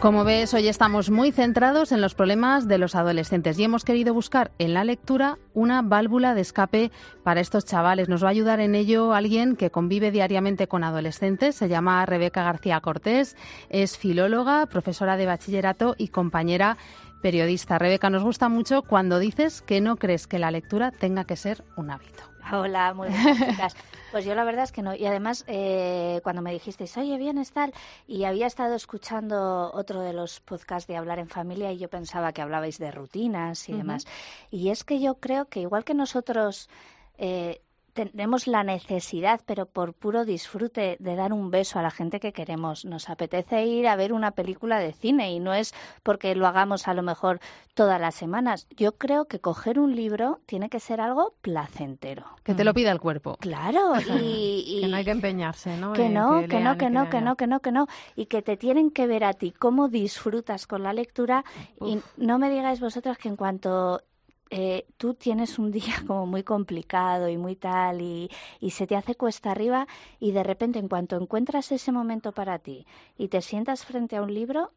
Como ves, hoy estamos muy centrados en los problemas de los adolescentes y hemos querido buscar en la lectura una válvula de escape para estos chavales. Nos va a ayudar en ello alguien que convive diariamente con adolescentes. Se llama Rebeca García Cortés, es filóloga, profesora de bachillerato y compañera periodista. Rebeca, nos gusta mucho cuando dices que no crees que la lectura tenga que ser un hábito. Hola, muy buenas Pues yo la verdad es que no. Y además, eh, cuando me dijisteis, oye, vienes tal, y había estado escuchando otro de los podcasts de Hablar en Familia y yo pensaba que hablabais de rutinas y demás. Y es que yo creo que igual que nosotros eh, tenemos la necesidad, pero por puro disfrute, de dar un beso a la gente que queremos. Nos apetece ir a ver una película de cine y no es porque lo hagamos a lo mejor todas las semanas. Yo creo que coger un libro tiene que ser algo placentero. Que te lo pida el cuerpo. Claro, y, que no hay que empeñarse, ¿no? Que no, que, no, que, no, que no, que no, que no, y que te tienen que ver a ti cómo disfrutas con la lectura y no me digáis vosotras que en cuanto eh, tú tienes un día como muy complicado y muy tal y, y, se te hace cuesta arriba y de repente en cuanto encuentras ese momento para ti y te sientas frente a un libro,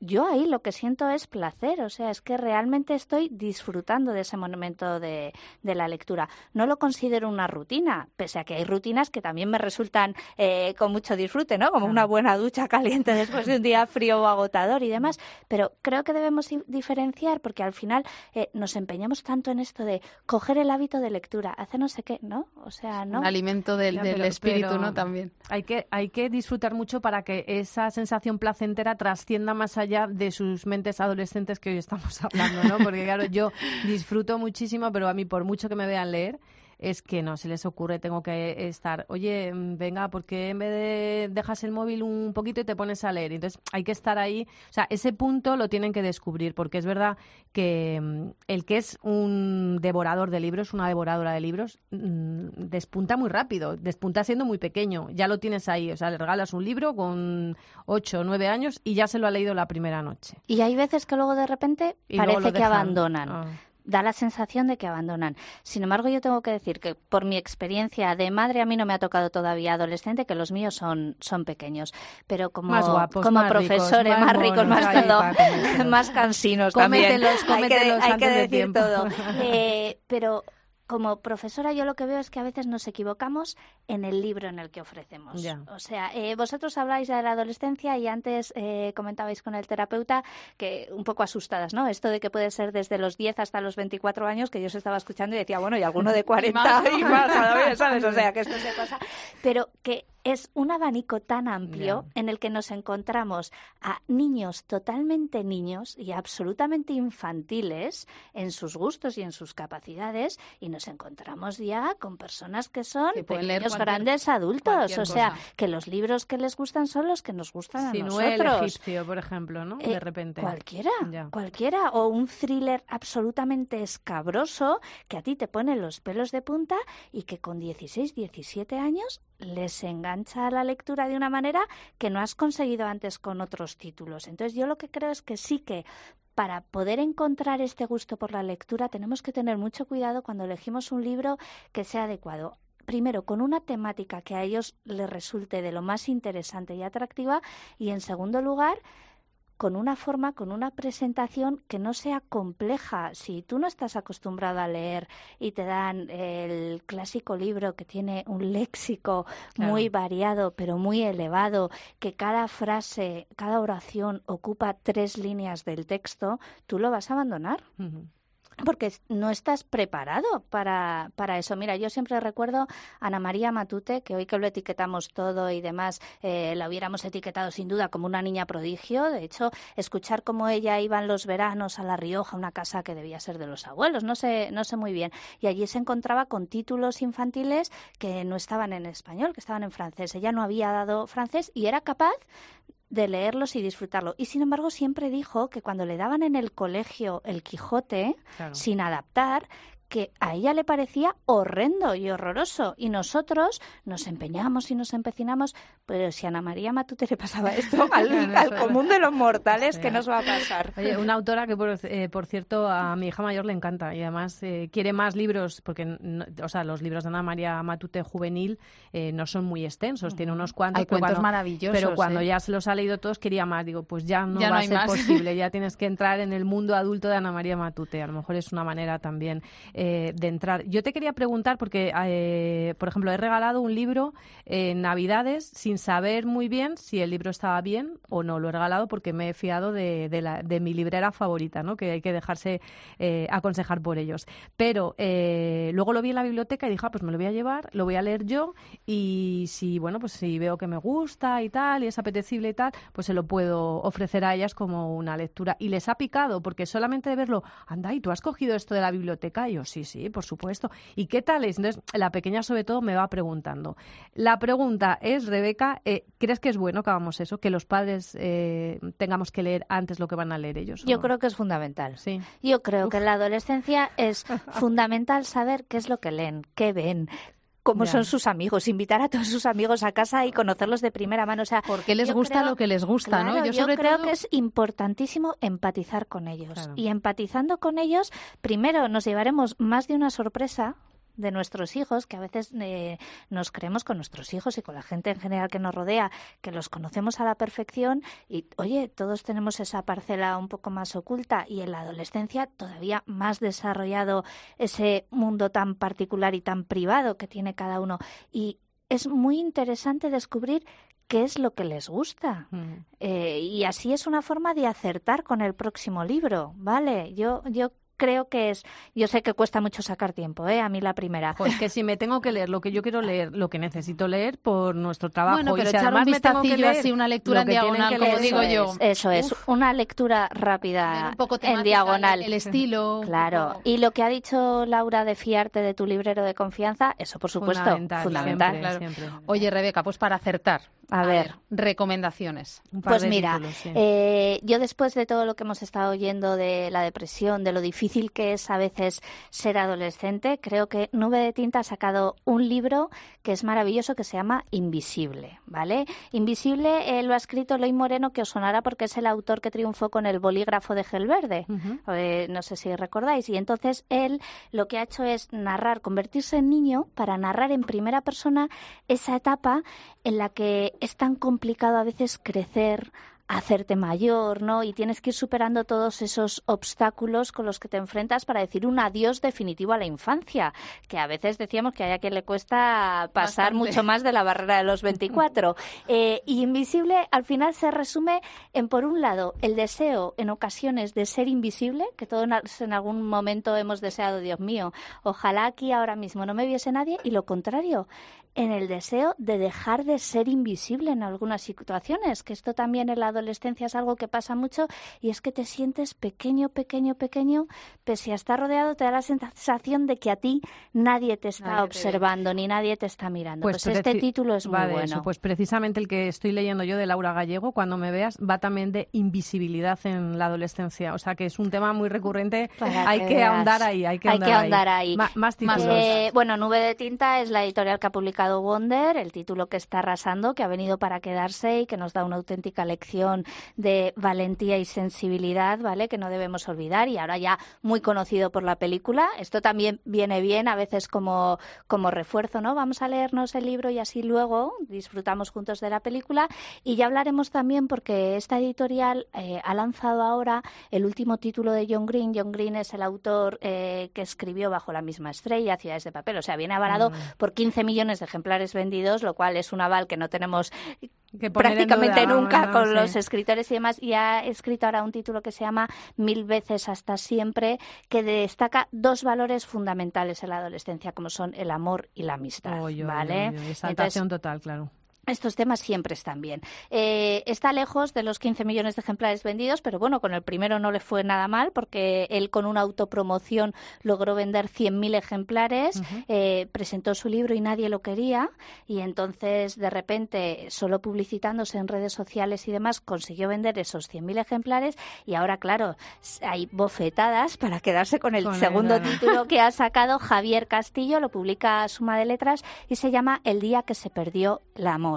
yo ahí lo que siento es placer, o sea, es que realmente estoy disfrutando de ese momento de, la lectura. No lo considero una rutina, pese a que hay rutinas que también me resultan eh, con mucho disfrute, ¿no? Como una buena ducha caliente después de un día frío o agotador y demás. Pero creo que debemos diferenciar porque al final eh, nos empeñamos tanto en esto de coger el hábito de lectura, hacer no sé qué, ¿no? O sea, ¿no? Un alimento del, espíritu, ¿no? También. Hay que, hay que disfrutar mucho para que esa sensación placentera trascienda más allá de sus mentes adolescentes que hoy estamos hablando, ¿no? Porque claro, yo disfruto muchísimo, pero a mí por mucho que me vean leer, es que no se les ocurre, tengo que estar, oye, mm, venga, porque en vez de dejas el móvil un poquito y te pones a leer? Entonces hay que estar ahí, o sea, ese punto lo tienen que descubrir, porque es verdad que mm, el que es un devorador de libros, una devoradora de libros, mm, despunta muy rápido, despunta siendo muy pequeño, ya lo tienes ahí, o sea, le regalas un libro con 8 o 9 años y ya se lo ha leído la primera noche. Y hay veces que luego de repente parece que abandonan. Ah da la sensación de que abandonan. Sin embargo, yo tengo que decir que por mi experiencia de madre a mí no me ha tocado todavía adolescente, que los míos son, son pequeños. Pero como, como profesores, más, ricos, más, más cansinos también. hay que, hay que decir todo. Eh, pero como profesora yo lo que veo es que a veces nos equivocamos en el libro en el que ofrecemos. O sea, eh, vosotros habláis de la adolescencia y antes eh, comentabais con el terapeuta que un poco asustadas, ¿no? Esto de que puede ser desde los 10 hasta los 24 años, que yo os estaba escuchando y decía, bueno, y alguno de 40 y más, ¿sabes? O sea, que esto se pasa. Pero que es un abanico tan amplio en el que nos encontramos a niños totalmente niños y absolutamente infantiles en sus gustos y en sus capacidades y nos encontramos ya con personas que son pequeños grandes adultos, o sea, que los libros que les gustan son los que nos gustan a nosotros. el egipcio, por ejemplo, ¿no? De eh, repente. Cualquiera, cualquiera o un thriller absolutamente escabroso que a ti te pone los pelos de punta y que con 16, 17 años les engancha la lectura de una manera que no has conseguido antes con otros títulos. Entonces yo lo que creo es que sí que para poder encontrar este gusto por la lectura tenemos que tener mucho cuidado cuando elegimos un libro que sea adecuado primero, con una temática que a ellos les resulte de lo más interesante y atractiva y, en segundo lugar, con una forma, con una presentación que no sea compleja. Si tú no estás acostumbrado a leer y te dan el clásico libro que tiene un léxico muy variado, pero muy elevado, que cada frase, cada oración ocupa tres líneas del texto, tú lo vas a abandonar porque no estás preparado para, para, eso. Mira, yo siempre recuerdo a Ana María Matute, que hoy que lo etiquetamos todo y demás, eh, la hubiéramos etiquetado sin duda como una niña prodigio. De hecho, escuchar cómo ella iba en los veranos a La Rioja, una casa que debía ser de los abuelos, no sé, no sé muy bien. Y allí se encontraba con títulos infantiles que no estaban en español, que estaban en francés. Ella no había dado francés y era capaz de leerlos y disfrutarlo. Y sin embargo siempre dijo que cuando le daban en el colegio el Quijote, sin adaptar, que a ella le parecía horrendo y horroroso. Y nosotros nos empeñamos y nos empecinamos, pero si a Ana María Matute le pasaba esto, al, común de los mortales, ¿qué nos va a pasar? Oye, una autora que, por, eh, cierto, a mi hija mayor le encanta y además eh, quiere más libros, porque o sea, los libros de Ana María Matute juvenil eh, no son muy extensos, tiene unos cuantos. Hay cuentos maravillosos. Pero cuando ya se los ha leído todos, quería más. Digo, pues ya no va a ser posible, ya tienes que entrar en el mundo adulto de Ana María Matute. A lo mejor es una manera también de entrar. Yo te quería preguntar, porque, por ejemplo, he regalado un libro en Navidades sin saber muy bien si el libro estaba bien o no. Lo he regalado porque me he fiado de, de, mi librera favorita, ¿no? que hay que dejarse eh, aconsejar por ellos. Pero eh, luego lo vi en la biblioteca y dije, ah, pues me lo voy a llevar, lo voy a leer yo y si, bueno, pues si veo que me gusta y tal y es apetecible y tal, pues se lo puedo ofrecer a ellas como una lectura. Y les ha picado porque solamente de verlo, anda, ¿y tú has cogido esto de la biblioteca? Y sí, sí, por supuesto. ¿Y qué tal es? Entonces, la pequeña sobre todo me va preguntando. La pregunta es, Rebeca, eh, ¿crees que es bueno que hagamos eso? Que los padres tengamos que leer antes lo que van a leer ellos. Yo creo que es fundamental. Sí. Yo creo que en la adolescencia es fundamental saber qué es lo que leen, qué ven, cómo son sus amigos, invitar a todos sus amigos a casa y conocerlos de primera mano. O sea, porque les gusta lo que les gusta, ¿no? Yo, creo que es importantísimo empatizar con ellos. Y empatizando con ellos, primero nos llevaremos más de una sorpresa de nuestros hijos, que a veces eh, nos creemos con nuestros hijos y con la gente en general que nos rodea, que los conocemos a la perfección y, oye, todos tenemos esa parcela un poco más oculta y en la adolescencia todavía más desarrollado ese mundo tan particular y tan privado que tiene cada uno. Y es muy interesante descubrir qué es lo que les gusta. Mm. Eh, y así es una forma de acertar con el próximo libro, ¿vale? Yo, yo creo que es, yo sé que cuesta mucho sacar tiempo, ¿eh? A mí la primera. Pues que si me tengo que leer lo que yo quiero leer, lo que necesito leer por nuestro trabajo. Bueno, pero y si echar un vistacillo así, una lectura en diagonal, como digo yo. Eso es, una lectura rápida en diagonal. El, estilo. Claro. Y lo que ha dicho Laura de fiarte de tu librero de confianza, eso por supuesto, fundamental. Oye, Rebeca, pues para acertar, a, ver, recomendaciones. pues mira, eh, yo después de todo lo que hemos estado oyendo de la depresión, de lo difícil que es a veces ser adolescente, creo que Nube de Tinta ha sacado un libro que es maravilloso que se llama Invisible, ¿vale? Invisible eh, lo ha escrito Loy Moreno, que os sonará porque es el autor que triunfó con el bolígrafo de Gelverde. Eh, no sé si recordáis. Y entonces él lo que ha hecho es narrar, convertirse en niño para narrar en primera persona esa etapa en la que es tan complicado a veces crecer, hacerte mayor, ¿no? Y tienes que ir superando todos esos obstáculos con los que te enfrentas para decir un adiós definitivo a la infancia, que a veces decíamos que hay a quien le cuesta pasar mucho más de la barrera de los 24. Eh, y invisible al final se resume en, por un lado, el deseo en ocasiones de ser invisible, que todos en algún momento hemos deseado, Dios mío, ojalá aquí ahora mismo no me viese nadie, y lo contrario, en el deseo de dejar de ser invisible en algunas situaciones, que esto también en la adolescencia es algo que pasa mucho y es que te sientes pequeño, pequeño, pequeño, pese a estar rodeado te da la sensación de que a ti nadie te está observando ni nadie te está mirando. Pues, pues este título es muy bueno. Pues precisamente el que estoy leyendo yo de Laura Gallego, cuando me veas, va también de invisibilidad en la adolescencia, o sea que es un tema muy recurrente, hay que, ahondar ahí, hay que ahondar, ahí. más títulos. Eh, bueno, Nube de Tinta es la editorial que ha publicado Wonder, el título que está arrasando, que ha venido para quedarse y que nos da una auténtica lección de valentía y sensibilidad, ¿vale? Que no debemos olvidar y ahora ya muy conocido por la película. Esto también viene bien a veces como, como refuerzo, ¿no? Vamos a leernos el libro y así luego disfrutamos juntos de la película y ya hablaremos también porque esta editorial eh, ha lanzado ahora el último título de John Green. John Green es el autor eh, que escribió Bajo la misma estrella, Ciudades de papel, o sea, viene avalado mm. por 15 millones de ejemplares vendidos, lo cual es un aval que no tenemos prácticamente nunca con los escritores y demás. Y ha escrito ahora un título que se llama Mil veces hasta siempre, que destaca dos valores fundamentales en la adolescencia, como son el amor y la amistad. ¿vale? total, claro estos temas siempre están bien. Eh, está lejos de los 15 millones de ejemplares vendidos, pero bueno, con el primero no le fue nada mal porque él con una autopromoción logró vender 100.000 ejemplares, eh, presentó su libro y nadie lo quería y entonces de repente, solo publicitándose en redes sociales y demás, consiguió vender esos 100.000 ejemplares y ahora, claro, hay bofetadas para quedarse con el segundo título que ha sacado Javier Castillo, lo publica Suma de Letras y se llama El día que se perdió la amor.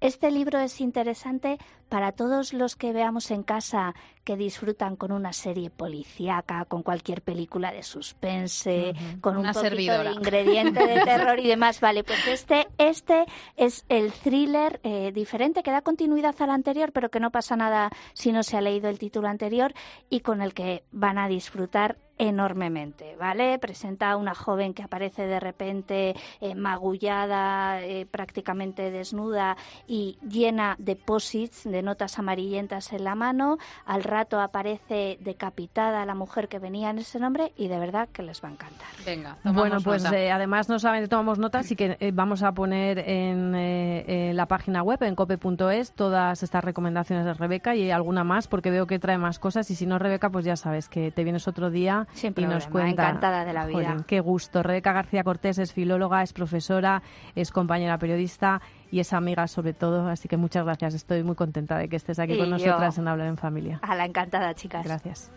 Este libro es interesante para todos los que veamos en casa que disfrutan con una serie policíaca, con cualquier película de suspense, con un poquito de ingrediente de terror y demás. Vale, pues este, este es el thriller eh, diferente que da continuidad al anterior, pero que no pasa nada si no se ha leído el título anterior y con el que van a disfrutar enormemente, ¿vale? Presenta a una joven que aparece de repente eh, magullada, eh, prácticamente desnuda y llena de posits, de notas amarillentas en la mano. Al rato aparece decapitada la mujer que venía en ese nombre y de verdad que les va a encantar. Venga, bueno, pues eh, además no solamente tomamos notas y que eh, vamos a poner en, eh, la página web, en cope.es, todas estas recomendaciones de Rebeca y alguna más porque veo que trae más cosas y si no, Rebeca, pues ya sabes que te vienes otro día y nos cuenta. Encantada de la vida. qué gusto. Rebeca García Cortés es filóloga, es profesora, es compañera periodista y es amiga sobre todo. Así que muchas gracias. Estoy muy contenta de que estés aquí con nosotras en Hablar en Familia. A la encantada, chicas. Gracias.